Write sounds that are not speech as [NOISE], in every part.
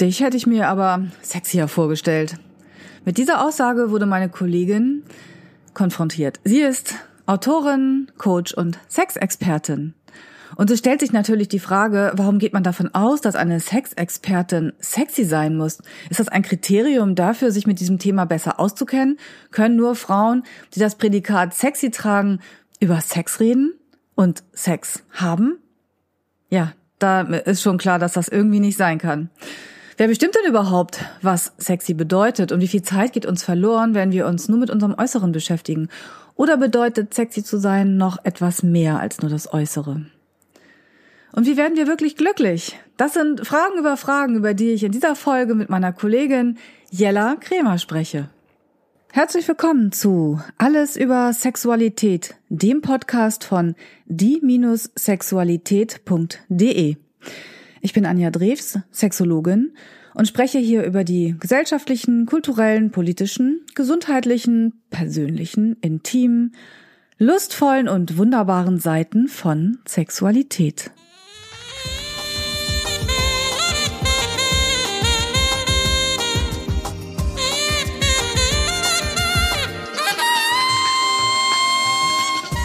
Dich hätte ich mir aber sexier vorgestellt. Mit dieser Aussage wurde meine Kollegin konfrontiert. Sie ist Autorin, Coach und Sexexpertin. Und es stellt sich natürlich die Frage, warum geht man davon aus, dass eine Sexexpertin sexy sein muss? Ist das ein Kriterium dafür, sich mit diesem Thema besser auszukennen? Können nur Frauen, die das Prädikat sexy tragen, über Sex reden und Sex haben? Ja, da ist schon klar, dass das irgendwie nicht sein kann. Wer bestimmt denn überhaupt, was sexy bedeutet und wie viel Zeit geht uns verloren, wenn wir uns nur mit unserem Äußeren beschäftigen? Oder bedeutet sexy zu sein noch etwas mehr als nur das Äußere? Und wie werden wir wirklich glücklich? Das sind Fragen über Fragen, über die ich in dieser Folge mit meiner Kollegin Jella Kremer spreche. Herzlich willkommen zu Alles über Sexualität, dem Podcast von die-sexualität.de. Ich bin Anja Drews, Sexologin und spreche hier über die gesellschaftlichen, kulturellen, politischen, gesundheitlichen, persönlichen, intimen, lustvollen und wunderbaren Seiten von Sexualität.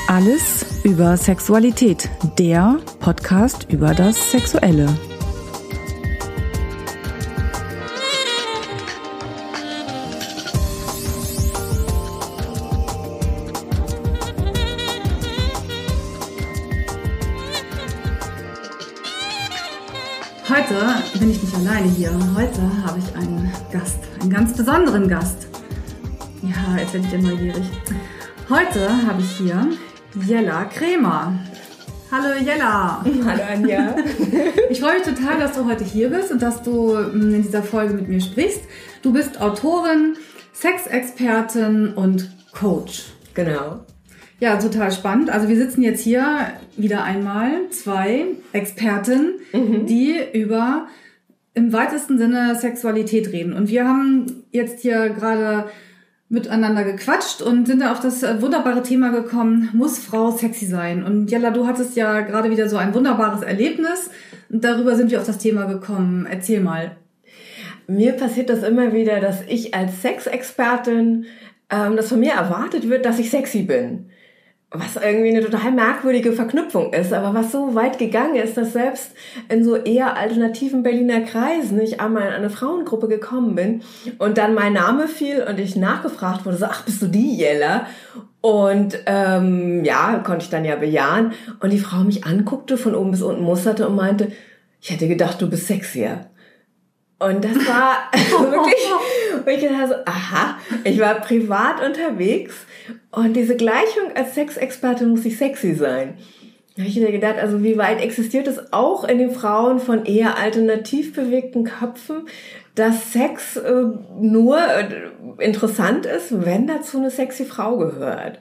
Alles über Sexualität, der Podcast über das Sexuelle. Alleine hier. Heute habe ich einen Gast, einen ganz besonderen Gast. Ja, jetzt werde ich ja neugierig. Heute habe ich hier Jella Kremer. Hallo Jella. Hallo Anja. [LAUGHS] Ich freue mich total, dass du heute hier bist und dass du mm, in dieser Folge mit mir sprichst. Du bist Autorin, Sexexpertin und Coach. Genau. Ja, total spannend. Also wir sitzen jetzt hier wieder einmal zwei Experten, mhm. die über im weitesten Sinne Sexualität reden. Und wir haben jetzt hier gerade miteinander gequatscht und sind dann auf das äh, wunderbare Thema gekommen, muss Frau sexy sein? Und Jella, du hattest ja gerade wieder so ein wunderbares Erlebnis und darüber sind wir auf das Thema gekommen. Erzähl mal. Mir passiert das immer wieder, dass ich als Sexexpertin, ähm, dass von mir erwartet wird, dass ich sexy bin was irgendwie eine total merkwürdige Verknüpfung ist, aber was so weit gegangen ist, dass selbst in so eher alternativen Berliner Kreisen ich einmal in eine Frauengruppe gekommen bin und dann mein Name fiel und ich nachgefragt wurde, so, ach, bist du die Jella? Und ähm, ja, konnte ich dann ja bejahen. Und die Frau mich anguckte, von oben bis unten musterte und meinte, ich hätte gedacht, du bist sexier. Und das war [LAUGHS] wirklich, wo ich gedacht so, aha, ich war privat unterwegs und diese Gleichung als Sexexpertin muss ich sexy sein. Da habe ich mir gedacht, also wie weit existiert es auch in den Frauen von eher alternativ bewegten Köpfen, dass Sex äh, nur äh, interessant ist, wenn dazu eine sexy Frau gehört.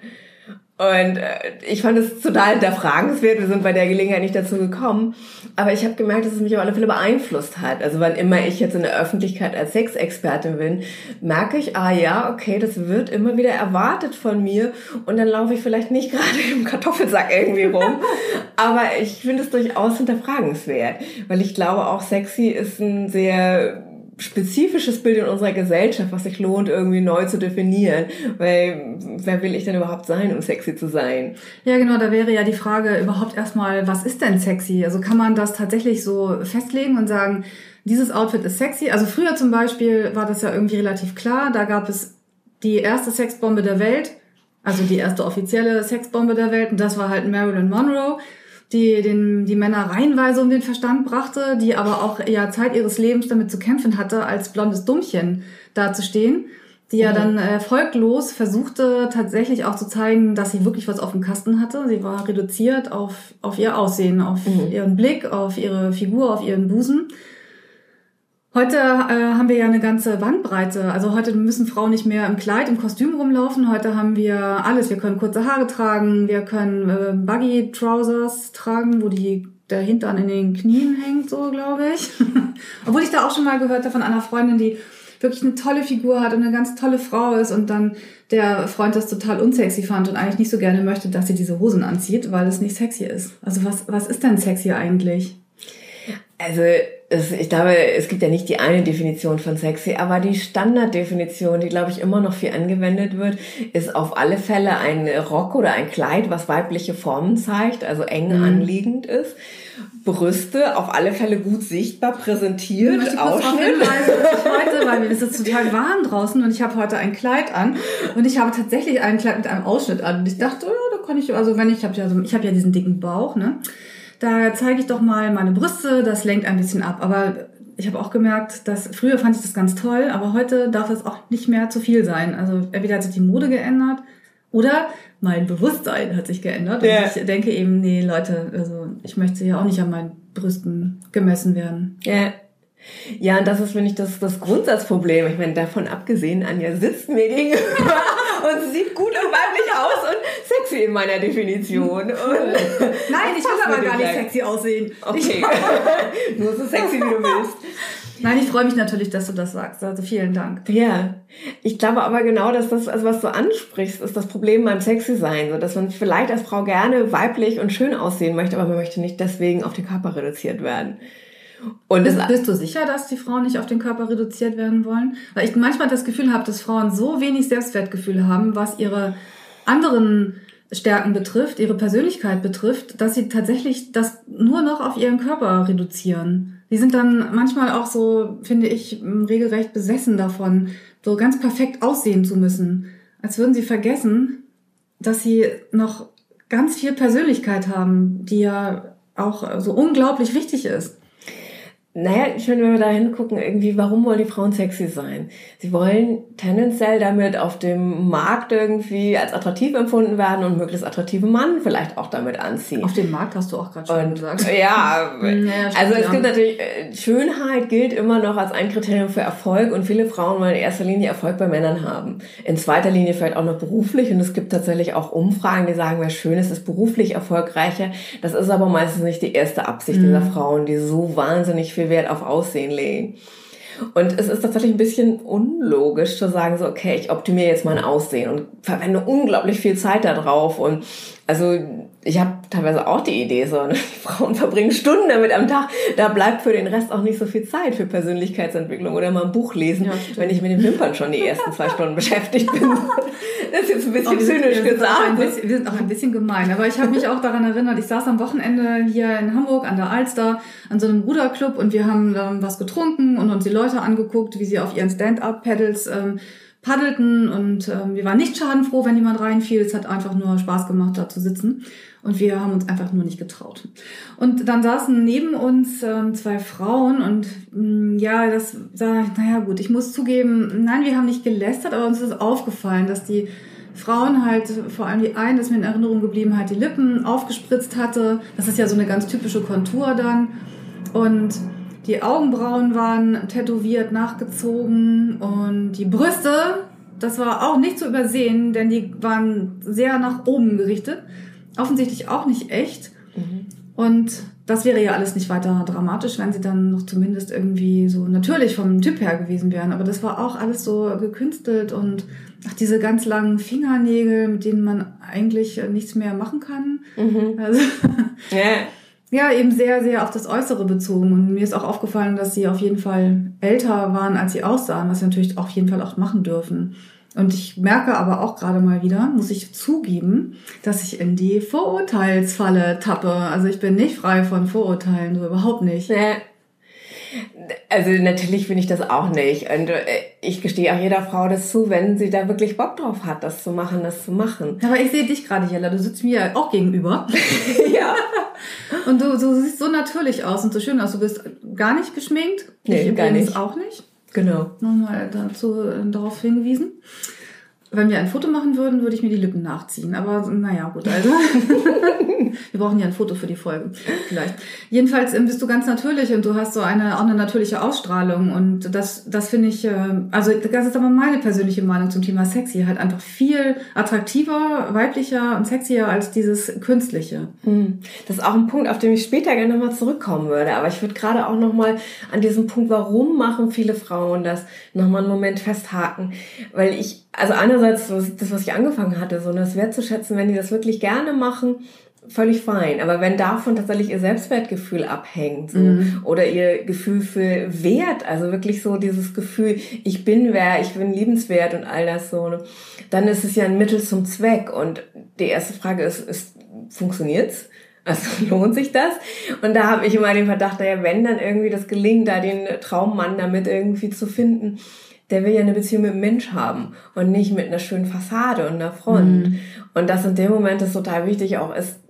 Und äh, ich fand es total hinterfragenswert. Wir sind bei der Gelegenheit nicht dazu gekommen. Aber ich habe gemerkt, dass es mich auf alle Fälle beeinflusst hat. Also wann immer ich jetzt in der Öffentlichkeit als Sexexpertin bin, merke ich, ah ja, okay, das wird immer wieder erwartet von mir. Und dann laufe ich vielleicht nicht [LAUGHS] gerade im Kartoffelsack irgendwie rum. [LAUGHS] Aber ich finde es durchaus hinterfragenswert. Weil ich glaube, auch sexy ist ein sehr spezifisches Bild in unserer Gesellschaft, was sich lohnt, irgendwie neu zu definieren. Weil wer will ich denn überhaupt sein, um sexy zu sein? Ja, genau, da wäre ja die Frage überhaupt erstmal, was ist denn sexy? Also kann man das tatsächlich so festlegen und sagen, dieses Outfit ist sexy? Also früher zum Beispiel war das ja irgendwie relativ klar. Da gab es die erste Sexbombe der Welt, also die erste offizielle Sexbombe der Welt, und das war halt Marilyn Monroe die den, die Männer reihenweise um den Verstand brachte, die aber auch ja Zeit ihres Lebens damit zu kämpfen hatte, als blondes Dummchen dazustehen, die ja mhm. dann erfolglos versuchte tatsächlich auch zu zeigen, dass sie wirklich was auf dem Kasten hatte. Sie war reduziert auf, auf ihr Aussehen, auf mhm. ihren Blick, auf ihre Figur, auf ihren Busen. Heute äh, haben wir ja eine ganze Bandbreite. Also heute müssen Frauen nicht mehr im Kleid, im Kostüm rumlaufen. Heute haben wir alles. Wir können kurze Haare tragen, wir können äh, Buggy Trousers tragen, wo die der Hintern in den Knien hängt, so glaube ich. [LAUGHS] Obwohl ich da auch schon mal gehört habe von einer Freundin, die wirklich eine tolle Figur hat und eine ganz tolle Frau ist und dann der Freund das total unsexy fand und eigentlich nicht so gerne möchte, dass sie diese Hosen anzieht, weil es nicht sexy ist. Also was, was ist denn sexy eigentlich? Also es, ich glaube, es gibt ja nicht die eine Definition von sexy, aber die Standarddefinition, die glaube ich immer noch viel angewendet wird, ist auf alle Fälle ein Rock oder ein Kleid, was weibliche Formen zeigt, also eng mhm. anliegend ist. Brüste auf alle Fälle gut sichtbar präsentiert. Ich Ausschnitt. heute, [LAUGHS] weil es ist total warm draußen und ich habe heute ein Kleid an und ich habe tatsächlich ein Kleid mit einem Ausschnitt an und ich dachte, oh, da kann ich also wenn ich habe ja so ich habe ja diesen dicken Bauch, ne? Da zeige ich doch mal meine Brüste, das lenkt ein bisschen ab, aber ich habe auch gemerkt, dass früher fand ich das ganz toll, aber heute darf es auch nicht mehr zu viel sein. Also entweder hat sich die Mode geändert oder mein Bewusstsein hat sich geändert. Ja. Und ich denke eben, nee, Leute, also ich möchte ja auch nicht an meinen Brüsten gemessen werden. Ja. Ja, und das ist, finde ich, das, das Grundsatzproblem. Ich meine, davon abgesehen, Anja sitzt mir gegenüber [LAUGHS] und sieht gut und weiblich aus und sexy in meiner Definition. Und Nein, ich will [LAUGHS] aber gar nicht sexy aussehen. Okay. [LAUGHS] Nur so sexy, wie du willst. Nein, ich freue mich natürlich, dass du das sagst. Also vielen Dank. Ja, ich glaube aber genau, dass das, also was du ansprichst, ist das Problem beim Sexy sein, so dass man vielleicht als Frau gerne weiblich und schön aussehen möchte, aber man möchte nicht deswegen auf den Körper reduziert werden. Und bist, bist du sicher, dass die Frauen nicht auf den Körper reduziert werden wollen? Weil ich manchmal das Gefühl habe, dass Frauen so wenig Selbstwertgefühl haben, was ihre anderen Stärken betrifft, ihre Persönlichkeit betrifft, dass sie tatsächlich das nur noch auf ihren Körper reduzieren. Die sind dann manchmal auch so, finde ich, regelrecht besessen davon, so ganz perfekt aussehen zu müssen. Als würden sie vergessen, dass sie noch ganz viel Persönlichkeit haben, die ja auch so unglaublich wichtig ist. Naja, ich finde, wenn wir da hingucken, irgendwie, warum wollen die Frauen sexy sein? Sie wollen tendenziell damit auf dem Markt irgendwie als attraktiv empfunden werden und möglichst attraktive Mann vielleicht auch damit anziehen. Auf dem Markt hast du auch gerade schon und, gesagt. [LAUGHS] Ja, [LAUGHS] naja, also es gibt natürlich, äh, Schönheit gilt immer noch als ein Kriterium für Erfolg und viele Frauen wollen in erster Linie Erfolg bei Männern haben. In zweiter Linie vielleicht auch noch beruflich und es gibt tatsächlich auch Umfragen, die sagen, wer schön ist, ist beruflich erfolgreicher. Das ist aber meistens nicht die erste Absicht mhm. dieser Frauen, die so wahnsinnig viel Wert auf Aussehen legen. Und es ist tatsächlich ein bisschen unlogisch zu sagen, so, okay, ich optimiere jetzt mein Aussehen und verwende unglaublich viel Zeit darauf und also ich habe teilweise auch die Idee, so [LAUGHS] ne? Frauen verbringen Stunden damit am Tag. Da bleibt für den Rest auch nicht so viel Zeit für Persönlichkeitsentwicklung oder mal ein Buch lesen, ja, wenn ich mit den Wimpern schon die ersten zwei Stunden beschäftigt bin. [LAUGHS] Das ist jetzt ein bisschen zynisch wir gesagt. Bisschen, wir sind auch ein bisschen gemein, aber ich habe mich auch daran erinnert, ich saß am Wochenende hier in Hamburg an der Alster an so einem Ruderclub und wir haben ähm, was getrunken und uns die Leute angeguckt, wie sie auf ihren Stand-up-Pedals ähm, paddelten und ähm, wir waren nicht schadenfroh, wenn jemand reinfiel. Es hat einfach nur Spaß gemacht, da zu sitzen. Und wir haben uns einfach nur nicht getraut. Und dann saßen neben uns ähm, zwei Frauen und mh, mm, ja, das sah, naja gut, ich muss zugeben, nein, wir haben nicht gelästert, aber uns ist aufgefallen, dass die Frauen halt, vor allem die eine, das mir in Erinnerung geblieben hat, die Lippen aufgespritzt hatte. Das ist ja so eine ganz typische Kontur dann. Und die Augenbrauen waren tätowiert, nachgezogen und die Brüste, das war auch nicht zu übersehen, denn die waren sehr nach oben gerichtet. Offensichtlich auch nicht echt. Mhm. Und das wäre ja alles nicht weiter dramatisch, wenn sie dann noch zumindest irgendwie so natürlich vom Typ her gewesen wären. Aber das war auch alles so gekünstelt und ach, diese ganz langen Fingernägel, mit denen man eigentlich nichts mehr machen kann. Mhm. Also, yeah. [LAUGHS] Ja, eben sehr, sehr auf das Äußere bezogen. Und mir ist auch aufgefallen, dass sie auf jeden Fall älter waren, als sie aussahen, was sie natürlich auf jeden Fall auch machen dürfen. Und ich merke aber auch gerade mal wieder, muss ich zugeben, dass ich in die Vorurteilsfalle tappe. Also ich bin nicht frei von Vorurteilen, so überhaupt nicht. Nee. Also natürlich bin ich das auch nicht. Und äh, ich gestehe auch jeder Frau das zu, wenn sie da wirklich Bock drauf hat, das zu machen, das zu machen. Aber ich sehe dich gerade, Jella, du sitzt mir auch gegenüber. [LAUGHS] ja. Und du, du siehst so natürlich aus und so schön aus. Du bist gar nicht geschminkt. Nee, ich gar nicht. auch nicht. Genau. Nochmal dazu äh, darauf hingewiesen wenn wir ein Foto machen würden, würde ich mir die Lippen nachziehen. Aber naja, gut, also. [LAUGHS] wir brauchen ja ein Foto für die Folge. Vielleicht. Jedenfalls ähm, bist du ganz natürlich und du hast so eine, auch eine natürliche Ausstrahlung. Und das, das finde ich, äh, also das ist aber meine persönliche Meinung zum Thema sexy. Halt einfach viel attraktiver, weiblicher und sexier als dieses künstliche. Hm. Das ist auch ein Punkt, auf den ich später gerne nochmal zurückkommen würde. Aber ich würde gerade auch nochmal an diesem Punkt, warum machen viele Frauen das, nochmal einen Moment festhaken. Weil ich, also einerseits das, was ich angefangen hatte, so das wertzuschätzen, wenn die das wirklich gerne machen, völlig fein. Aber wenn davon tatsächlich ihr Selbstwertgefühl abhängt so, mhm. oder ihr Gefühl für Wert, also wirklich so dieses Gefühl, ich bin wer, ich bin liebenswert und all das so, ne, dann ist es ja ein Mittel zum Zweck. Und die erste Frage ist, ist funktioniert's? Also [LAUGHS] lohnt sich das? Und da habe ich immer den Verdacht, naja, wenn dann irgendwie das gelingt, da den Traummann damit irgendwie zu finden, der will ja eine Beziehung mit einem Mensch haben und nicht mit einer schönen Fassade und einer Front. Mhm. Und das in dem Moment ist total wichtig auch ist,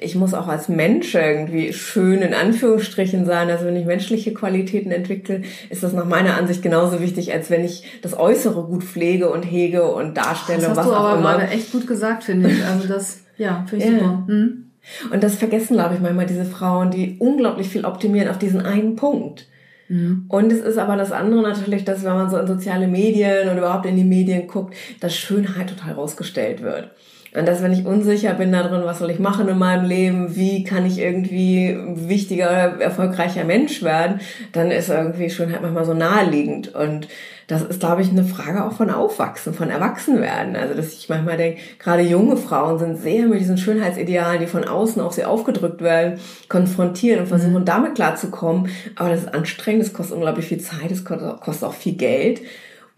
ich muss auch als Mensch irgendwie schön in Anführungsstrichen sein. Also wenn ich menschliche Qualitäten entwickle, ist das nach meiner Ansicht genauso wichtig, als wenn ich das Äußere gut pflege und hege und darstelle. Das hast was du aber immer. gerade echt gut gesagt, finde ich. Also das, ja, finde ich ja. super. Mhm. Und das vergessen, glaube ich, manchmal diese Frauen, die unglaublich viel optimieren auf diesen einen Punkt. Mhm. Und es ist aber das andere natürlich, dass wenn man so in soziale Medien und überhaupt in die Medien guckt, dass Schönheit total rausgestellt wird. Und dass wenn ich unsicher bin darin, was soll ich machen in meinem Leben, wie kann ich irgendwie wichtiger, erfolgreicher Mensch werden, dann ist irgendwie Schönheit manchmal so naheliegend. Und das ist, glaube ich, eine Frage auch von Aufwachsen, von Erwachsenwerden. Also, dass ich manchmal denke, gerade junge Frauen sind sehr mit diesen Schönheitsidealen, die von außen auf sie aufgedrückt werden, konfrontiert und versuchen, mhm. damit klarzukommen. Aber das ist anstrengend, das kostet unglaublich viel Zeit, es kostet auch viel Geld.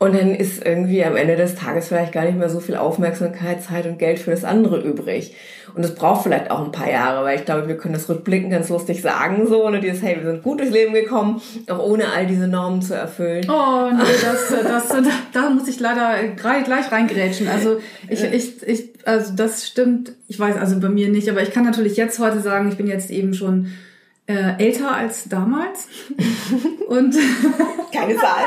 Und dann ist irgendwie am Ende des Tages vielleicht gar nicht mehr so viel Aufmerksamkeit, Zeit und Geld für das andere übrig. Und es braucht vielleicht auch ein paar Jahre, weil ich glaube, wir können das rückblickend ganz lustig sagen, so, und dieses, hey, wir sind gut durchs Leben gekommen, auch ohne all diese Normen zu erfüllen. Oh, nee, das, das, da, da muss ich leider gleich, gleich reingrätschen. Also, ich, ich, ich, also, das stimmt. Ich weiß also bei mir nicht, aber ich kann natürlich jetzt heute sagen, ich bin jetzt eben schon äh, älter als damals. [LAUGHS] und [LAUGHS] keine Zahl.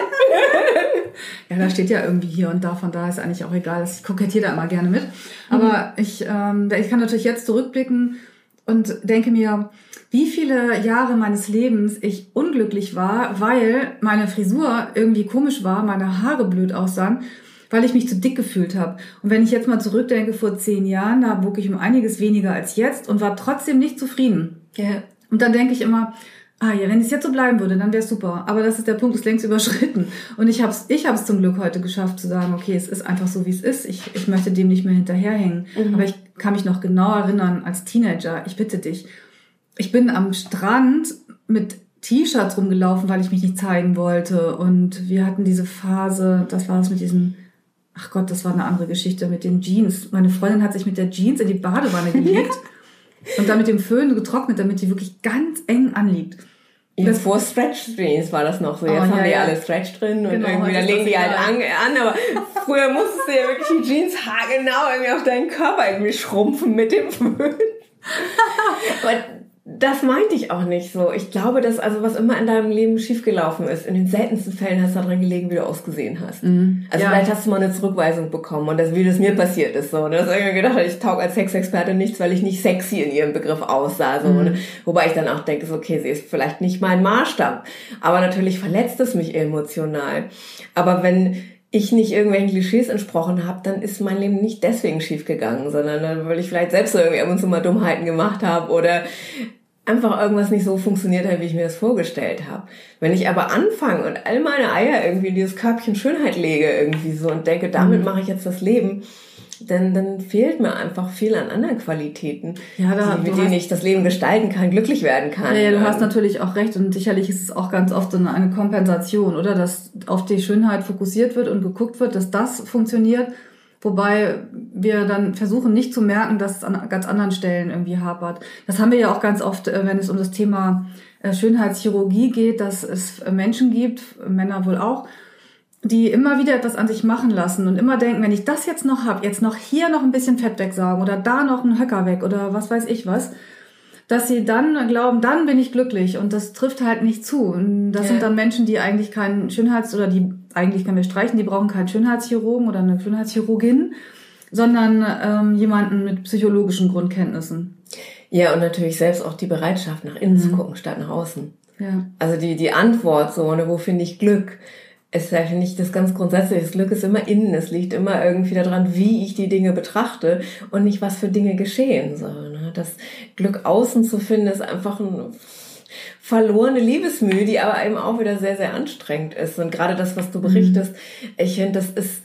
[LAUGHS] ja, da steht ja irgendwie hier und da, von da ist eigentlich auch egal. Ich kokettiere da immer gerne mit. Aber mhm. ich, ähm, ich kann natürlich jetzt zurückblicken und denke mir, wie viele Jahre meines Lebens ich unglücklich war, weil meine Frisur irgendwie komisch war, meine Haare blöd aussahen, weil ich mich zu dick gefühlt habe. Und wenn ich jetzt mal zurückdenke, vor zehn Jahren, da wog ich um einiges weniger als jetzt und war trotzdem nicht zufrieden. Ja. Und dann denke ich immer, ah ja, wenn es jetzt so bleiben würde, dann wäre super. Aber das ist der Punkt, ist längst überschritten. Und ich habe es ich hab's zum Glück heute geschafft zu sagen, okay, es ist einfach so, wie es ist. Ich, ich möchte dem nicht mehr hinterherhängen. Mhm. Aber ich kann mich noch genau erinnern, als Teenager, ich bitte dich, ich bin am Strand mit T-Shirts rumgelaufen, weil ich mich nicht zeigen wollte. Und wir hatten diese Phase, das war es mit diesen, ach Gott, das war eine andere Geschichte mit den Jeans. Meine Freundin hat sich mit der Jeans in die Badewanne gelegt. [LAUGHS] Und dann mit dem Föhn getrocknet, damit die wirklich ganz eng anliegt. Ja, das vor Stretch Jeans war das noch so. Jetzt oh, haben ja, die ja. alle Stretch drin und genau, irgendwie, dann legen die halt an, an, aber früher musstest du ja wirklich die Jeans haargenau irgendwie auf deinen Körper irgendwie schrumpfen mit dem Föhn. [LAUGHS] aber das meinte ich auch nicht so. Ich glaube, dass also was immer in deinem Leben schiefgelaufen ist, in den seltensten Fällen hast du daran gelegen, wie du ausgesehen hast. Mhm. Also ja. vielleicht hast du mal eine Zurückweisung bekommen und das, wie das mir passiert ist, so. Ne? Dass ich irgendwie gedacht ich taug als Sexexperte nichts, weil ich nicht sexy in ihrem Begriff aussah, so. Mhm. Ne? Wobei ich dann auch denke, so, okay, sie ist vielleicht nicht mein Maßstab. Aber natürlich verletzt es mich emotional. Aber wenn ich nicht irgendwelchen Klischees entsprochen habe, dann ist mein Leben nicht deswegen schiefgegangen, sondern dann, weil ich vielleicht selbst so irgendwie ab und zu mal Dummheiten gemacht habe oder einfach irgendwas nicht so funktioniert hat, wie ich mir das vorgestellt habe. Wenn ich aber anfange und all meine Eier irgendwie in dieses Körbchen Schönheit lege irgendwie so und denke, damit mhm. mache ich jetzt das Leben, dann, dann fehlt mir einfach viel an anderen Qualitäten, ja, da, die, mit denen ich das Leben gestalten kann, glücklich werden kann. Ja, ja, du hast natürlich auch recht und sicherlich ist es auch ganz oft eine, eine Kompensation, oder? Dass auf die Schönheit fokussiert wird und geguckt wird, dass das funktioniert, wobei wir dann versuchen nicht zu merken, dass es an ganz anderen Stellen irgendwie hapert. Das haben wir ja auch ganz oft, äh, wenn es um das Thema äh, Schönheitschirurgie geht, dass es Menschen gibt, Männer wohl auch, die immer wieder etwas an sich machen lassen und immer denken, wenn ich das jetzt noch hab, jetzt noch hier noch ein bisschen Fett wegsaugen oder da noch einen Höcker weg oder was weiß ich was, dass sie dann glauben, dann bin ich glücklich und das trifft halt nicht zu. Und das ja. sind dann Menschen, die eigentlich keinen Schönheits- oder die eigentlich können wir streichen, die brauchen keinen Schönheitschirurgen oder eine Schönheitschirurgin, sondern ähm, jemanden mit psychologischen Grundkenntnissen. Ja, und natürlich selbst auch die Bereitschaft, nach innen mhm. zu gucken, statt nach außen. Ja. Also die, die Antwort so, ne, wo finde ich Glück? Ist ja, finde ich, das ganz grundsätzliche. Das Glück ist immer innen. Es liegt immer irgendwie daran, wie ich die Dinge betrachte und nicht, was für Dinge geschehen. So, ne? Das Glück außen zu finden, ist einfach ein verlorene Liebesmühe, die aber eben auch wieder sehr, sehr anstrengend ist. Und gerade das, was du berichtest, ich finde, das ist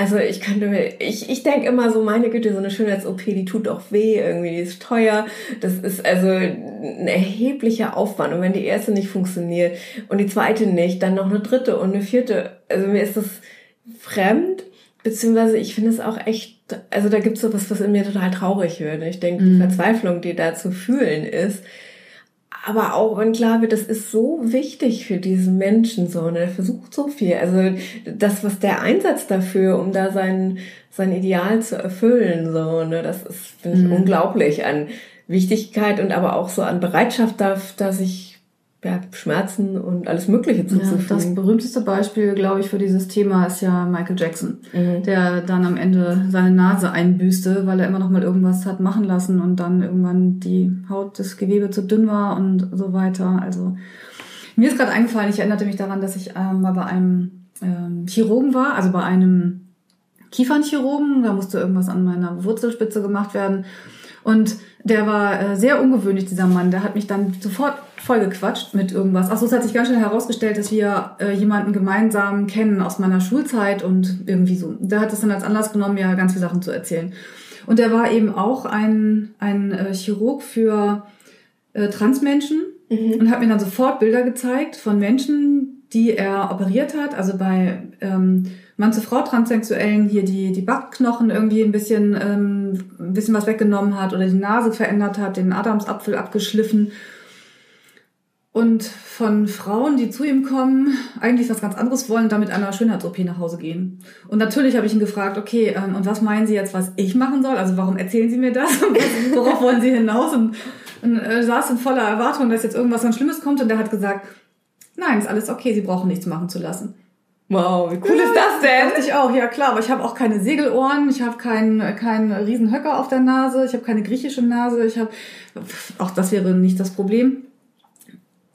Also ich könnte mir, ich, ich denke immer so, meine Güte, so eine Schönheits-OP, die tut auch weh, irgendwie, die ist teuer. Das ist also ein erheblicher Aufwand. Und wenn die erste nicht funktioniert und die zweite nicht, dann noch eine dritte und eine vierte. Also mir ist das fremd, beziehungsweise ich finde es auch echt, also da gibt es sowas, was in mir total traurig wird. Ich denke, die mhm. Verzweiflung, die da zu fühlen ist, aber auch wenn klar wird, das ist so wichtig für diesen Menschen so, ne? Der versucht so viel. Also das, was der Einsatz dafür, um da sein, sein Ideal zu erfüllen, so, ne, das ist, finde ich, mhm. unglaublich an Wichtigkeit und aber auch so an Bereitschaft da, da sich ja, Schmerzen und alles Mögliche zuzufügen. Ja, das berühmteste Beispiel, glaube ich, für dieses Thema ist ja Michael Jackson, mhm. der dann am Ende seine Nase einbüßte, weil er immer noch mal irgendwas hat machen lassen und dann irgendwann die Haut, das Gewebe zu dünn war und so weiter. Also mir ist gerade eingefallen, ich erinnerte mich daran, dass ich ähm, mal bei einem ähm, Chirurgen war, also bei einem Kiefernchirurgen, da musste irgendwas an meiner Wurzelspitze gemacht werden und der war äh, sehr ungewöhnlich, dieser Mann. Der hat mich dann sofort vollgequatscht mit irgendwas. Achso, es hat sich ganz schnell herausgestellt, dass wir äh, jemanden gemeinsam kennen aus meiner Schulzeit und irgendwie so. Der hat es dann als Anlass genommen, mir ganz viele Sachen zu erzählen. Und der war eben auch ein, ein äh, Chirurg für äh, Transmenschen mhm. und hat mir dann sofort Bilder gezeigt von Menschen, die er operiert hat. Also bei ähm, Mann zu Frau Transsexuellen hier die, die Backknochen irgendwie ein bisschen, ähm, ein bisschen was weggenommen hat oder die Nase verändert hat, den Adamsapfel abgeschliffen. Und von Frauen, die zu ihm kommen, eigentlich was ganz anderes wollen, damit einer Schönheits-OP nach Hause gehen. Und natürlich habe ich ihn gefragt, okay, ähm, und was meinen Sie jetzt, was ich machen soll? Also warum erzählen Sie mir das? [LAUGHS] Worauf wollen Sie hinaus? Und, und äh, saß in voller Erwartung, dass jetzt irgendwas ganz Schlimmes kommt. Und der hat gesagt, nein, ist alles okay, Sie brauchen nichts machen zu lassen. Wow, wie cool ja, ist das denn? Dachte ich auch, ja klar, aber ich habe auch keine Segelohren, ich habe keinen keinen riesen Höcker auf der Nase, ich habe keine griechische Nase, ich habe auch das wäre nicht das Problem.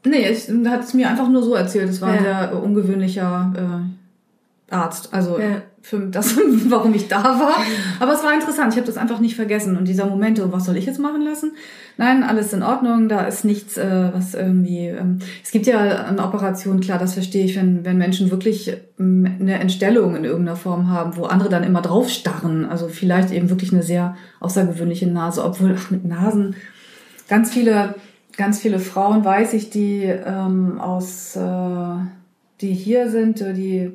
Nee, ich, hat es mir einfach nur so erzählt, es war ja. ein sehr ungewöhnlicher äh, Arzt, also ja. Für das, [LAUGHS] warum ich da war. Aber es war interessant, ich habe das einfach nicht vergessen und dieser Moment, was soll ich jetzt machen lassen? nein, alles in Ordnung, da ist nichts, äh, was irgendwie. Ähm, es gibt ja eine Operation, klar, das verstehe ich, wenn, wenn Menschen wirklich ähm, eine Entstellung in irgendeiner Form haben, wo andere dann immer drauf starren. Also vielleicht eben wirklich eine sehr außergewöhnliche Nase, obwohl, ach, mit Nasen ganz viele, ganz viele Frauen weiß ich, die ähm, aus, äh, die hier sind, die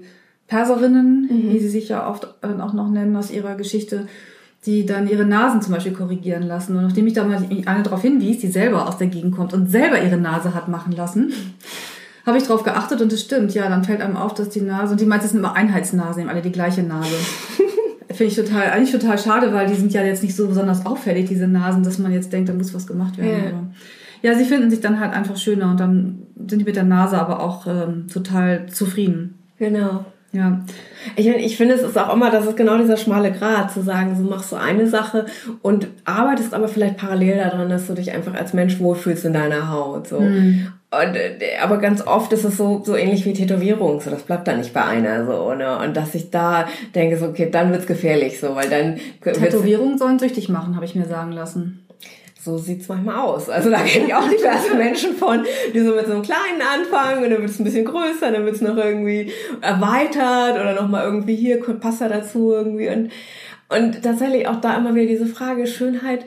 Perserinnen, mhm. wie sie sich ja oft äh, auch noch nennen aus ihrer Geschichte, die dann ihre Nasen zum Beispiel korrigieren lassen. Und nachdem ich da mal eine darauf hinwies, die selber aus der Gegend kommt und selber ihre Nase hat machen lassen, habe ich darauf geachtet und es stimmt. Ja, dann fällt einem auf, dass die Nase, und die meint, es sind immer Einheitsnasen, alle die gleiche Nase. [LAUGHS] Finde ich total, eigentlich total schade, weil die sind ja jetzt nicht so besonders auffällig, diese Nasen, dass man jetzt denkt, da muss was gemacht werden. Ja. ja, sie finden sich dann halt einfach schöner und dann sind die mit der Nase aber auch ähm, total zufrieden. Genau. Ja. Ich, ich finde, es ist auch immer, das ist genau dieser schmale Grat, zu sagen, so machst du eine Sache und arbeitest aber vielleicht parallel daran, dass du dich einfach als Mensch wohlfühlst in deiner Haut. So. Mhm. Und, äh, aber ganz oft ist es so, so ähnlich wie Tätowierung, so das bleibt dann nicht bei einer so, ne? Und dass ich da denke, so, okay, dann wird's gefährlich, so, weil dann. Tätowierungen sollen süchtig machen, habe ich mir sagen lassen so sieht's manchmal aus. Also da kenne ich auch diverse Menschen von, die so mit so einem kleinen anfangen und dann wird es ein bisschen größer, dann wird es noch irgendwie erweitert oder nochmal irgendwie hier passt er dazu irgendwie und und tatsächlich auch da immer wieder diese Frage Schönheit,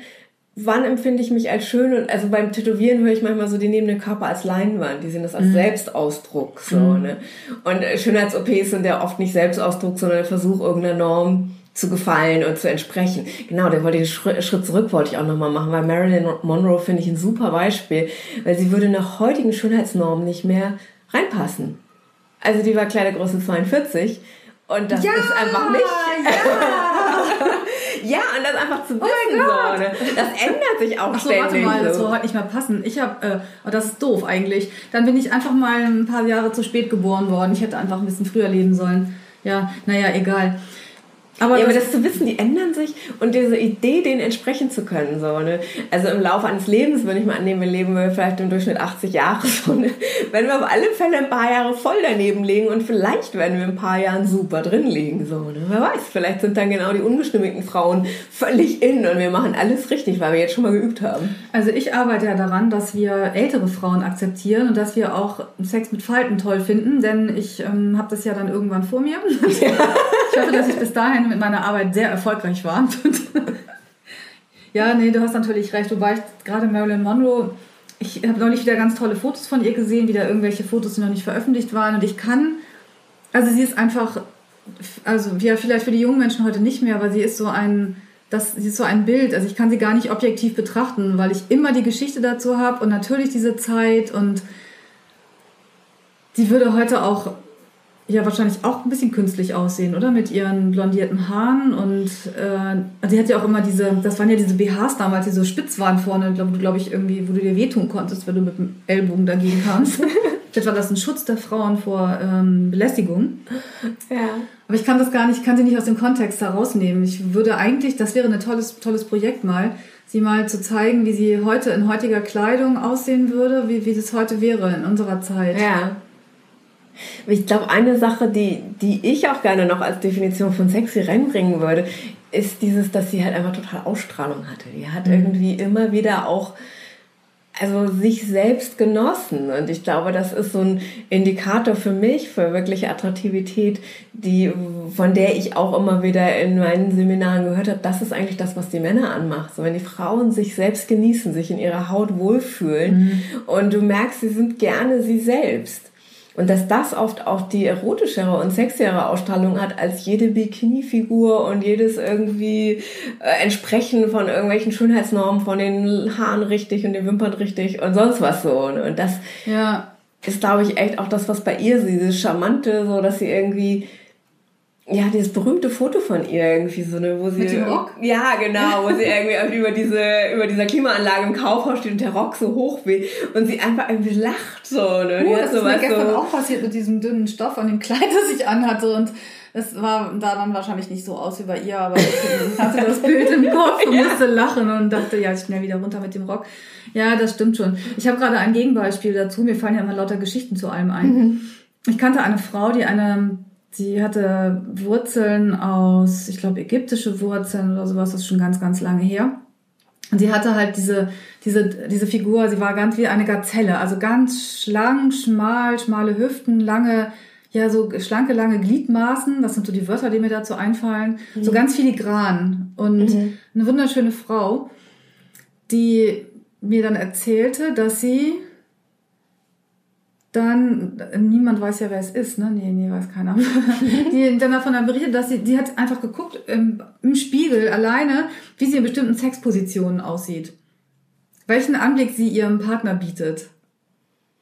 wann empfinde ich mich als schön und also beim Tätowieren höre ich manchmal so, die nehmen den Körper als Leinwand, die sehen das als mhm. Selbstausdruck so, mhm. ne? Und Schönheits-OPs sind ja oft nicht Selbstausdruck, sondern der Versuch irgendeiner Norm zu gefallen und zu entsprechen. Genau, der wollte den Schritt zurück wollte ich auch nochmal machen, weil Marilyn Monroe finde ich ein super Beispiel, weil sie würde nach heutigen Schönheitsnormen nicht mehr reinpassen. Also die war Kleidergröße 42 und das ja, ist einfach nicht. Ja. [LAUGHS] ja, und das einfach zu oh wissen, oh so, ne? das ändert sich auch Ach so, ständig. warte mal, das soll heute nicht mehr passen. Ich habe, äh, oh, das ist doof eigentlich. Dann bin ich einfach mal ein paar Jahre zu spät geboren worden. Ich hätte einfach ein bisschen früher leben sollen. Ja, naja, egal. Aber, ja, aber das zu wissen, die ändern sich und diese Idee, denen entsprechen zu können. So, ne? Also im Laufe eines Lebens, wenn ich mal annehmen, wir leben wir vielleicht im Durchschnitt 80 Jahre. So, ne? Wenn wir auf alle Fälle ein paar Jahre voll daneben liegen und vielleicht werden wir ein paar Jahren super drin liegen. So, ne? Wer weiß, vielleicht sind dann genau die unbestimmten Frauen völlig in und wir machen alles richtig, weil wir jetzt schon mal geübt haben. Also ich arbeite ja daran, dass wir ältere Frauen akzeptieren und dass wir auch Sex mit Falten toll finden, denn ich ähm, habe das ja dann irgendwann vor mir. [LAUGHS] Ja. Ich hoffe, dass ich bis dahin mit meiner Arbeit sehr erfolgreich war. [LAUGHS] ja, nee, du hast natürlich recht. Du weißt gerade Marilyn Monroe. Ich habe neulich wieder ganz tolle Fotos von ihr gesehen, wieder irgendwelche Fotos, die noch nicht veröffentlicht waren. Und ich kann, also sie ist einfach, also ja, vielleicht für die jungen Menschen heute nicht mehr, aber sie ist so ein, das sie ist so ein Bild. Also ich kann sie gar nicht objektiv betrachten, weil ich immer die Geschichte dazu habe und natürlich diese Zeit und sie würde heute auch ja wahrscheinlich auch ein bisschen künstlich aussehen, oder? Mit ihren blondierten Haaren und äh, sie hat ja auch immer diese, das waren ja diese BHs damals, die so spitz waren vorne, wo du, glaube ich, irgendwie, wo du dir wehtun konntest, wenn du mit dem Ellbogen dagegen kamst. [LAUGHS] Vielleicht war das ein Schutz der Frauen vor ähm, Belästigung. Ja. Aber ich kann das gar nicht, ich kann sie nicht aus dem Kontext herausnehmen. Ich würde eigentlich, das wäre ein tolles, tolles Projekt mal, sie mal zu zeigen, wie sie heute in heutiger Kleidung aussehen würde, wie, wie das heute wäre in unserer Zeit. Ja. Ich glaube, eine Sache, die, die ich auch gerne noch als Definition von sexy reinbringen würde, ist dieses, dass sie halt einfach total Ausstrahlung hatte. Die hat mhm. irgendwie immer wieder auch also sich selbst genossen. Und ich glaube, das ist so ein Indikator für mich, für wirkliche Attraktivität, die, von der ich auch immer wieder in meinen Seminaren gehört habe, das ist eigentlich das, was die Männer anmacht. So, wenn die Frauen sich selbst genießen, sich in ihrer Haut wohlfühlen mhm. und du merkst, sie sind gerne sie selbst. Und dass das oft auch die erotischere und sexiere Ausstrahlung hat als jede Bikini-Figur und jedes irgendwie äh, Entsprechen von irgendwelchen Schönheitsnormen, von den Haaren richtig und den Wimpern richtig und sonst was so. Und das ja. ist, glaube ich, echt auch das, was bei ihr, dieses Charmante, so dass sie irgendwie ja, dieses berühmte Foto von ihr irgendwie so, ne, wo sie. Mit dem Rock? Ja, genau, wo sie irgendwie [LAUGHS] über diese, über dieser Klimaanlage im Kaufhaus steht und der Rock so hoch will und sie einfach irgendwie lacht, so, ne. Uh, das ist mir gestern so auch passiert mit diesem dünnen Stoff an dem Kleid, [LAUGHS] das ich anhatte und es war da dann wahrscheinlich nicht so aus wie bei ihr, aber ich [LAUGHS] hatte das Bild im Kopf und ja. musste lachen und dachte, ja, schnell wieder runter mit dem Rock. Ja, das stimmt schon. Ich habe gerade ein Gegenbeispiel dazu. Mir fallen ja immer lauter Geschichten zu allem ein. Mhm. Ich kannte eine Frau, die eine Sie hatte Wurzeln aus, ich glaube, ägyptische Wurzeln oder sowas, das ist schon ganz, ganz lange her. Und sie hatte halt diese, diese, diese Figur, sie war ganz wie eine Gazelle, also ganz schlank, schmal, schmale Hüften, lange, ja, so schlanke, lange Gliedmaßen, das sind so die Wörter, die mir dazu einfallen, mhm. so ganz filigran und mhm. eine wunderschöne Frau, die mir dann erzählte, dass sie dann, niemand weiß ja, wer es ist, ne? Nee, nee, weiß keiner. [LAUGHS] die dann davon berichtet, dass sie, die hat einfach geguckt im, im Spiegel alleine, wie sie in bestimmten Sexpositionen aussieht. Welchen Anblick sie ihrem Partner bietet.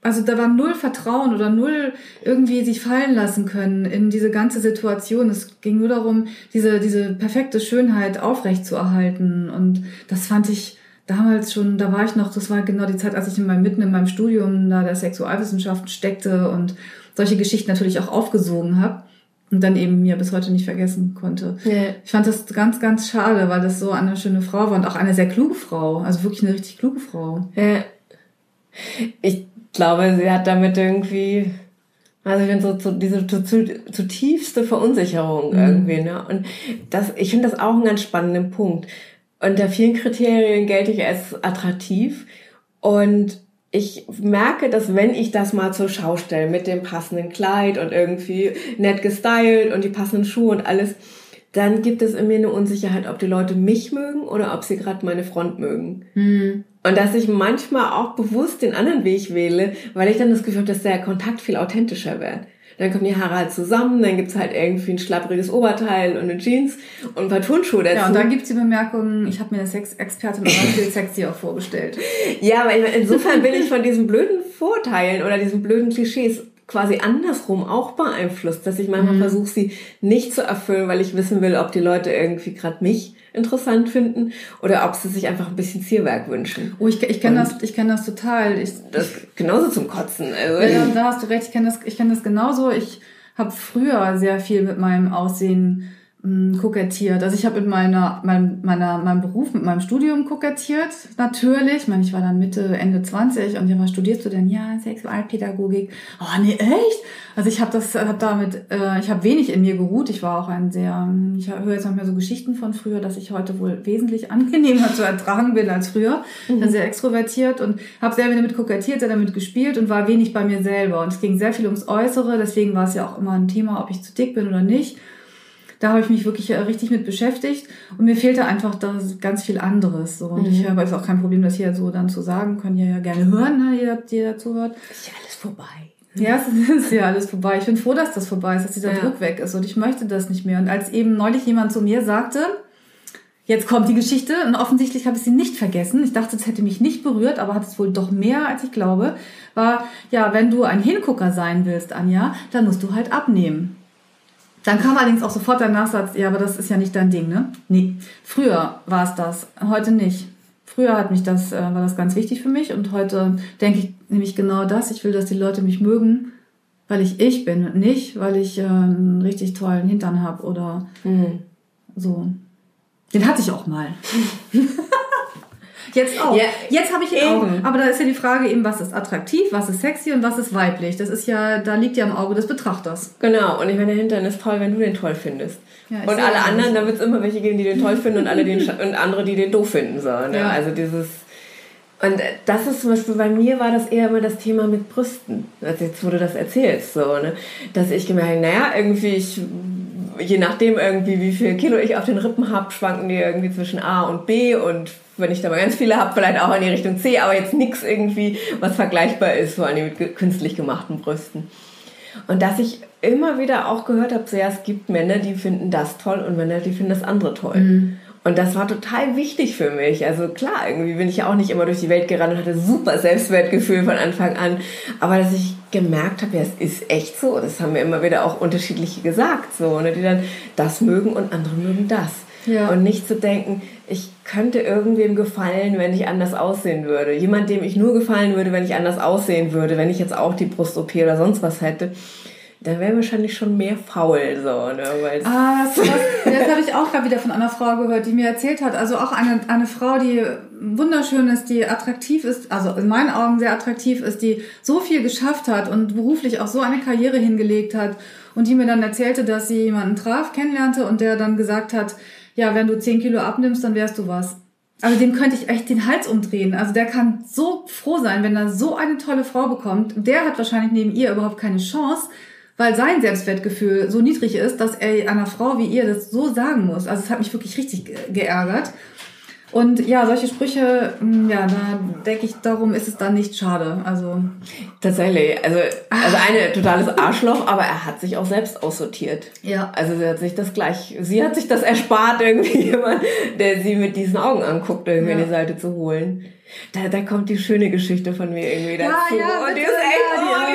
Also da war null Vertrauen oder null irgendwie sich fallen lassen können in diese ganze Situation. Es ging nur darum, diese, diese perfekte Schönheit aufrecht zu erhalten. Und das fand ich, damals schon, da war ich noch, das war genau die Zeit, als ich in meinem, mitten in meinem Studium da der Sexualwissenschaften steckte und solche Geschichten natürlich auch aufgesogen habe und dann eben mir bis heute nicht vergessen konnte. Ja. Ich fand das ganz, ganz schade, weil das so eine schöne Frau war und auch eine sehr kluge Frau, also wirklich eine richtig kluge Frau. Ja. Ich glaube, sie hat damit irgendwie, also ich finde so, so diese zutiefste Verunsicherung mhm. irgendwie, ne? Und das, ich finde das auch einen ganz spannenden Punkt. Unter vielen Kriterien gelte ich als attraktiv und ich merke, dass wenn ich das mal zur Schau stelle mit dem passenden Kleid und irgendwie nett gestylt und die passenden Schuhe und alles, dann gibt es in mir eine Unsicherheit, ob die Leute mich mögen oder ob sie gerade meine Front mögen. Mhm. Und dass ich manchmal auch bewusst den anderen Weg wähle, weil ich dann das Gefühl habe, dass der Kontakt viel authentischer wird. Dann kommen die Haare halt zusammen, dann gibt's halt irgendwie ein schlappriges Oberteil und eine Jeans und ein paar Turnschuhe dazu. Ja, und dann gibt's die Bemerkung, ich habe mir eine Sex-Expertin aber viel sexy auch vorgestellt. [LAUGHS] Ja, aber insofern bin ich von diesen blöden Vorteilen oder diesen blöden Klischees quasi andersrum auch beeinflusst, dass ich manchmal mhm. versuche, sie nicht zu erfüllen, weil ich wissen will, ob die Leute irgendwie gerade mich interessant finden oder ob sie sich einfach ein bisschen Zierwerk wünschen. Oh, ich, ich kenne das, ich kenne das total. Ich, das genauso zum Kotzen. Also. Ja, da hast du recht. Ich kenne das, ich kenne das genauso. Ich habe früher sehr viel mit meinem Aussehen kokettiert. Also ich habe in meiner, mein, meiner, meinem Beruf, mit meinem Studium kokettiert, natürlich. Ich meine, ich war dann Mitte, Ende 20 und ja, was studierst du denn? Ja, Sexualpädagogik. Oh, nee, echt? Also ich habe das, habe damit, äh, ich habe wenig in mir geruht. Ich war auch ein sehr, ich höre jetzt noch mehr so Geschichten von früher, dass ich heute wohl wesentlich angenehmer zu ertragen bin als früher. Mhm. Sehr extrovertiert und habe sehr damit kokettiert, sehr damit gespielt und war wenig bei mir selber. Und es ging sehr viel ums Äußere, deswegen war es ja auch immer ein Thema, ob ich zu dick bin oder nicht. Da habe ich mich wirklich äh, richtig mit beschäftigt und mir fehlte einfach da ganz viel anderes. So. Und mhm. ich habe jetzt auch kein Problem, das hier so dann zu sagen. Können ihr ja gerne hören, ne? jeder, der dazu hört. Ist ja alles vorbei. Ja, es [LAUGHS] ist ja alles vorbei. Ich bin froh, dass das vorbei ist, dass dieser ja. Druck weg ist und ich möchte das nicht mehr. Und als eben neulich jemand zu mir sagte, jetzt kommt die Geschichte und offensichtlich habe ich sie nicht vergessen. Ich dachte, es hätte mich nicht berührt, aber hat es wohl doch mehr, als ich glaube. War, ja, wenn du ein Hingucker sein willst, Anja, dann musst du halt abnehmen. Dann kam allerdings auch sofort der Nachsatz, ja, aber das ist ja nicht dein Ding, ne? Nee, früher war es das, heute nicht. Früher hat mich das, äh, war das ganz wichtig für mich und heute denke ich nämlich genau das. Ich will, dass die Leute mich mögen, weil ich ich bin und nicht, weil ich äh, einen richtig tollen Hintern habe oder mhm. so. Den hatte ich auch mal. [LAUGHS] Jetzt auch. Ja, Jetzt habe ich ihn auch. Aber da ist ja die Frage eben, was ist attraktiv, was ist sexy und was ist weiblich. Das ist ja, da liegt ja im Auge des Betrachters. Genau. Und ich meine, der Hintern ist toll, wenn du den toll findest. Ja, und alle anderen, da wird es immer welche geben, die den toll finden und alle den [LAUGHS] und andere, die den doof finden. So, ne? ja. Also dieses und das ist zum Beispiel bei mir war das eher immer das Thema mit Brüsten. Also jetzt, wo du das erzählst, so, ne? Dass ich gemerkt habe, naja, irgendwie, ich, je nachdem irgendwie, wie viel Kilo ich auf den Rippen habe, schwanken die irgendwie zwischen A und B und wenn ich da mal ganz viele habe, vielleicht auch in die Richtung C, aber jetzt nichts irgendwie, was vergleichbar ist, vor allem mit künstlich gemachten Brüsten. Und dass ich immer wieder auch gehört habe, so, ja, es gibt Männer, die finden das toll und Männer, die finden das andere toll. Mhm. Und das war total wichtig für mich. Also klar, irgendwie bin ich ja auch nicht immer durch die Welt gerannt und hatte super Selbstwertgefühl von Anfang an. Aber dass ich gemerkt habe, ja, es ist echt so. Das haben mir immer wieder auch unterschiedliche gesagt, so, ne, die dann das mögen und andere mögen das. Ja. Und nicht zu denken, ich könnte irgendwem gefallen, wenn ich anders aussehen würde. Jemand, dem ich nur gefallen würde, wenn ich anders aussehen würde, wenn ich jetzt auch die Brust-OP oder sonst was hätte dann wäre wahrscheinlich schon mehr faul so, ne? Weil ah, das, [LAUGHS] das habe ich auch gerade wieder von einer Frau gehört, die mir erzählt hat. Also auch eine, eine Frau, die wunderschön ist, die attraktiv ist, also in meinen Augen sehr attraktiv ist, die so viel geschafft hat und beruflich auch so eine Karriere hingelegt hat und die mir dann erzählte, dass sie jemanden traf, kennenlernte und der dann gesagt hat, ja, wenn du 10 Kilo abnimmst, dann wärst du was. Also dem könnte ich echt den Hals umdrehen. Also der kann so froh sein, wenn er so eine tolle Frau bekommt. Der hat wahrscheinlich neben ihr überhaupt keine Chance, weil sein Selbstwertgefühl so niedrig ist, dass er einer Frau wie ihr das so sagen muss. Also es hat mich wirklich richtig geärgert. Und ja, solche Sprüche, hm, ja, da denke ich, darum ist es dann nicht schade. Also tatsächlich, also also eine totales Arschloch, aber er hat sich auch selbst aussortiert. Ja. Also sie hat sich das gleich, sie hat sich das erspart, irgendwie jemand, der sie mit diesen Augen anguckt, irgendwie ja. in die Seite zu holen. Da, da kommt die schöne Geschichte von mir irgendwie dazu. Ja, ja, und die ist echt, oh,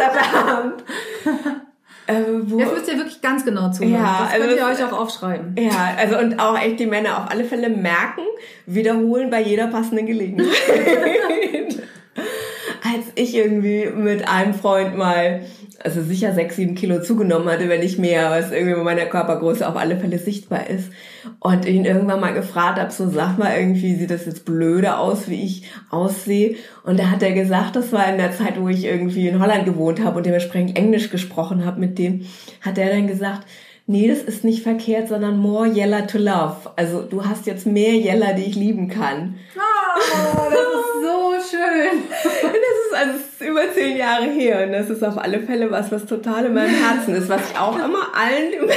herzerwärmend. [LAUGHS] Äh, Jetzt müsst ihr wirklich ganz genau zuhören. Ja, das könnt also, ihr euch auch aufschreiben. Ja, also und auch echt die Männer auf alle Fälle merken, wiederholen bei jeder passenden Gelegenheit. [LAUGHS] Als ich irgendwie mit einem Freund mal also sicher sechs, sieben Kilo zugenommen hatte, wenn nicht mehr, was irgendwie bei meiner Körpergröße auf alle Fälle sichtbar ist. Und ihn irgendwann mal gefragt habe, so sag mal irgendwie, sieht das jetzt blöde aus, wie ich aussehe? Und da hat er gesagt, das war in der Zeit, wo ich irgendwie in Holland gewohnt habe und dementsprechend Englisch gesprochen habe mit dem, hat er dann gesagt, nee, das ist nicht verkehrt, sondern more Yeller to love. Also du hast jetzt mehr Yeller, die ich lieben kann. Oh, das ist so schön. [LAUGHS] das ist also das ist über zehn Jahre her und das ist auf alle Fälle was, was total in meinem Herzen ist, was ich auch [LAUGHS] immer allen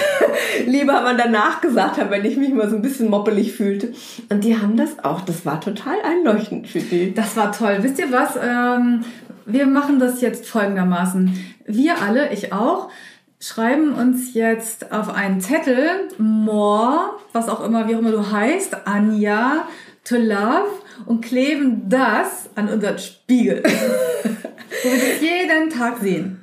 [LAUGHS] lieber aber danach gesagt habe, wenn ich mich mal so ein bisschen moppelig fühlte. Und die haben das auch, das war total einleuchtend für die. Das war toll. Wisst ihr was? Ähm, wir machen das jetzt folgendermaßen. Wir alle, ich auch, schreiben uns jetzt auf einen Zettel more, was auch immer, wie auch immer du heißt, Anja to love und kleben das an unseren Spiegel. [LAUGHS] wo wir das jeden Tag sehen.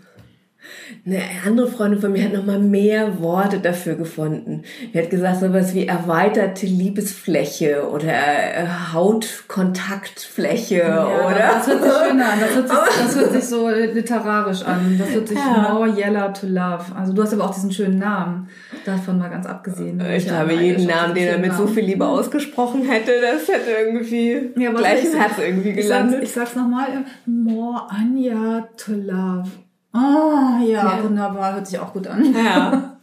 Eine andere Freundin von mir hat nochmal mehr Worte dafür gefunden. Die hat gesagt, sowas wie erweiterte Liebesfläche oder äh, Hautkontaktfläche ja, oder. Das hört sich [LAUGHS] schön an. Das hört sich, das hört sich so literarisch an. Das hört sich ja. more yellow to love. Also du hast aber auch diesen schönen Namen. Davon mal ganz abgesehen. Ich glaube, jeden Namen, den er mit so viel Liebe [LAUGHS] ausgesprochen hätte, das hätte irgendwie ja, gleich im Herz irgendwie gelandet. Ich, sag's, sag's nochmal. More Anja to love. Oh, ja, ja, wunderbar. Hört sich auch gut an. Ja.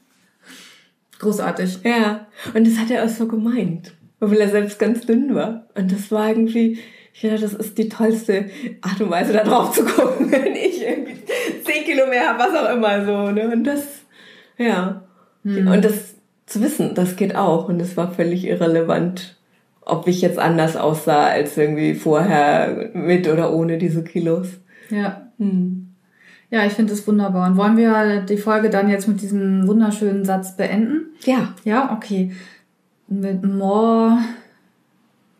[LAUGHS] Großartig. Ja. Und das hat er auch so gemeint. Obwohl er selbst ganz dünn war. Und das war irgendwie, ich dachte, das ist die tollste Art und Weise, da drauf zu gucken, [LAUGHS] wenn ich irgendwie zehn Kilo mehr habe, was auch immer so. Ne? Und das, ja. Mhm. Und das zu wissen, das geht auch. Und es war völlig irrelevant, ob ich jetzt anders aussah als irgendwie vorher mit oder ohne diese Kilos. Ja. Hm. Ja, ich finde es wunderbar. Und wollen wir die Folge dann jetzt mit diesem wunderschönen Satz beenden? Ja. Ja, okay. Mit more,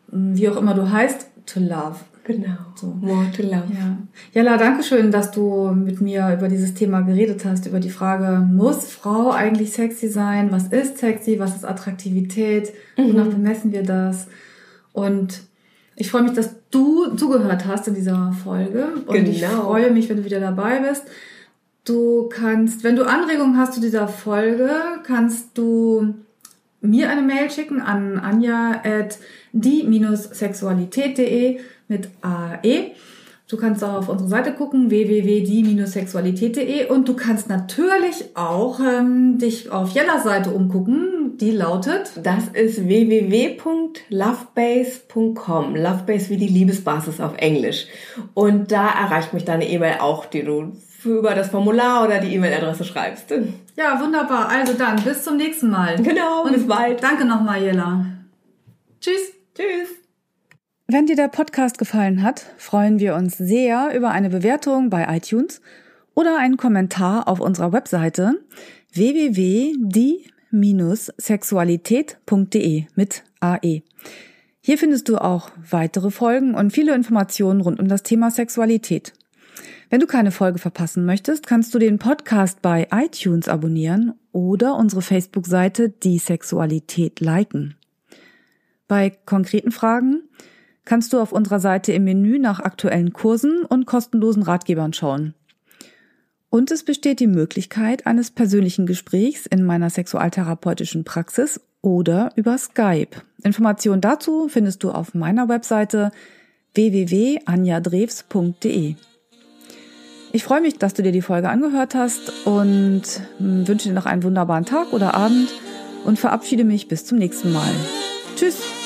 wie auch immer du heißt, to love. Genau. So. More to love. Ja. Jella, danke schön, dass du mit mir über dieses Thema geredet hast, über die Frage, muss Frau eigentlich sexy sein? Was ist sexy? Was ist Attraktivität? Mhm. Wonach bemessen wir das? Und ich freue mich, dass du zugehört hast in dieser Folge. Und genau. ich freue mich, wenn du wieder dabei bist. Du kannst, wenn du Anregungen hast zu dieser Folge, kannst du mir eine Mail schicken an anja at die-sexualität.de mit AE. Du kannst auch auf unsere Seite gucken, www.die-sexualität.de und du kannst natürlich auch ähm, dich auf Jellas Seite umgucken, die lautet... Das ist www.lovebase.com. Lovebase wie die Liebesbasis auf Englisch. Und da erreicht mich deine E-Mail auch, die du über das Formular oder die E-Mail-Adresse schreibst. Ja, wunderbar. Also dann, bis zum nächsten Mal. Genau, und bis bald. Danke nochmal, Jella. Tschüss. Tschüss. Wenn dir der Podcast gefallen hat, freuen wir uns sehr über eine Bewertung bei iTunes oder einen Kommentar auf unserer Webseite www.die-sexualität.de mit AE. Hier findest du auch weitere Folgen und viele Informationen rund um das Thema Sexualität. Wenn du keine Folge verpassen möchtest, kannst du den Podcast bei iTunes abonnieren oder unsere Facebook-Seite Die Sexualität liken. Bei konkreten Fragen kannst du auf unserer Seite im Menü nach aktuellen Kursen und kostenlosen Ratgebern schauen. Und es besteht die Möglichkeit eines persönlichen Gesprächs in meiner sexualtherapeutischen Praxis oder über Skype. Informationen dazu findest du auf meiner Webseite www.anjadrews.de. Ich freue mich, dass du dir die Folge angehört hast und wünsche dir noch einen wunderbaren Tag oder Abend und verabschiede mich bis zum nächsten Mal. Tschüss!